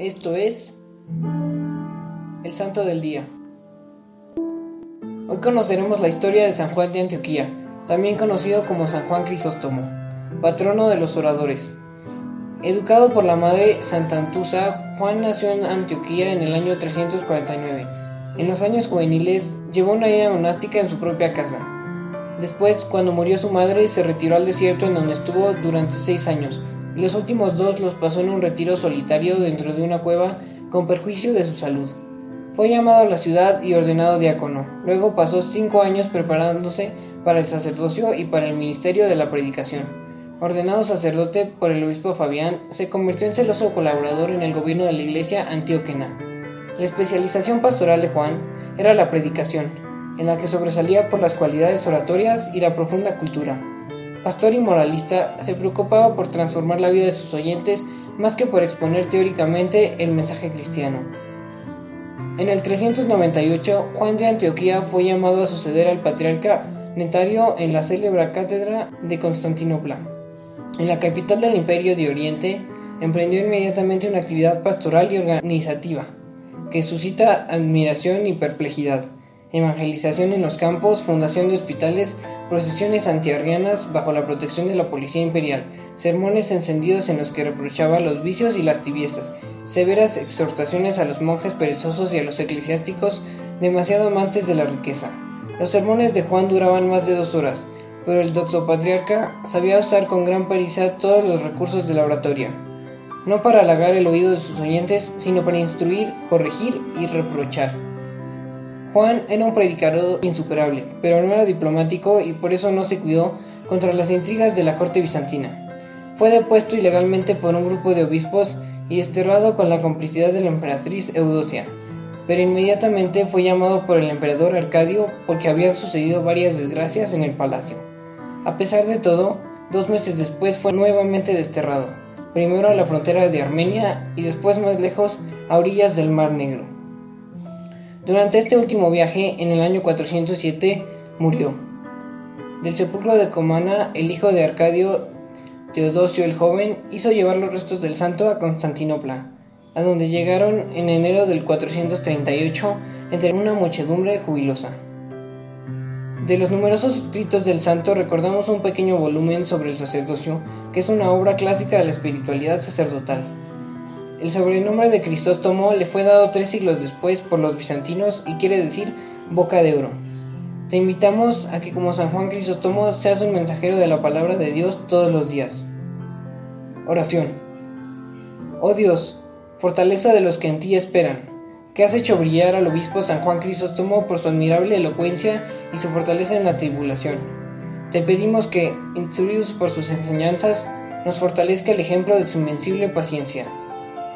Esto es el Santo del Día. Hoy conoceremos la historia de San Juan de Antioquía, también conocido como San Juan Crisóstomo, patrono de los oradores. Educado por la madre Santa Antusa, Juan nació en Antioquía en el año 349. En los años juveniles llevó una vida monástica en su propia casa. Después, cuando murió su madre, se retiró al desierto en donde estuvo durante seis años, los últimos dos los pasó en un retiro solitario dentro de una cueva con perjuicio de su salud. Fue llamado a la ciudad y ordenado diácono. Luego pasó cinco años preparándose para el sacerdocio y para el ministerio de la predicación. Ordenado sacerdote por el obispo Fabián, se convirtió en celoso colaborador en el gobierno de la iglesia antióquena. La especialización pastoral de Juan era la predicación, en la que sobresalía por las cualidades oratorias y la profunda cultura. Pastor y moralista, se preocupaba por transformar la vida de sus oyentes más que por exponer teóricamente el mensaje cristiano. En el 398, Juan de Antioquía fue llamado a suceder al patriarca Netario en la célebre cátedra de Constantinopla. En la capital del Imperio de Oriente, emprendió inmediatamente una actividad pastoral y organizativa, que suscita admiración y perplejidad. Evangelización en los campos, fundación de hospitales, procesiones antiarrianas bajo la protección de la policía imperial, sermones encendidos en los que reprochaba los vicios y las tibiezas, severas exhortaciones a los monjes perezosos y a los eclesiásticos demasiado amantes de la riqueza. Los sermones de Juan duraban más de dos horas, pero el doctor patriarca sabía usar con gran pericia todos los recursos de la oratoria, no para halagar el oído de sus oyentes, sino para instruir, corregir y reprochar. Juan era un predicador insuperable, pero no era diplomático y por eso no se cuidó contra las intrigas de la corte bizantina. Fue depuesto ilegalmente por un grupo de obispos y desterrado con la complicidad de la emperatriz Eudocia, pero inmediatamente fue llamado por el emperador Arcadio porque habían sucedido varias desgracias en el palacio. A pesar de todo, dos meses después fue nuevamente desterrado, primero a la frontera de Armenia y después más lejos a orillas del Mar Negro. Durante este último viaje, en el año 407, murió. Del sepulcro de Comana, el hijo de Arcadio Teodosio el joven hizo llevar los restos del santo a Constantinopla, a donde llegaron en enero del 438 entre una muchedumbre jubilosa. De los numerosos escritos del santo recordamos un pequeño volumen sobre el sacerdocio, que es una obra clásica de la espiritualidad sacerdotal. El sobrenombre de Crisóstomo le fue dado tres siglos después por los bizantinos y quiere decir boca de oro. Te invitamos a que como San Juan Crisóstomo seas un mensajero de la palabra de Dios todos los días. Oración. Oh Dios, fortaleza de los que en ti esperan, que has hecho brillar al obispo San Juan Crisóstomo por su admirable elocuencia y su fortaleza en la tribulación. Te pedimos que, instruidos por sus enseñanzas, nos fortalezca el ejemplo de su invencible paciencia.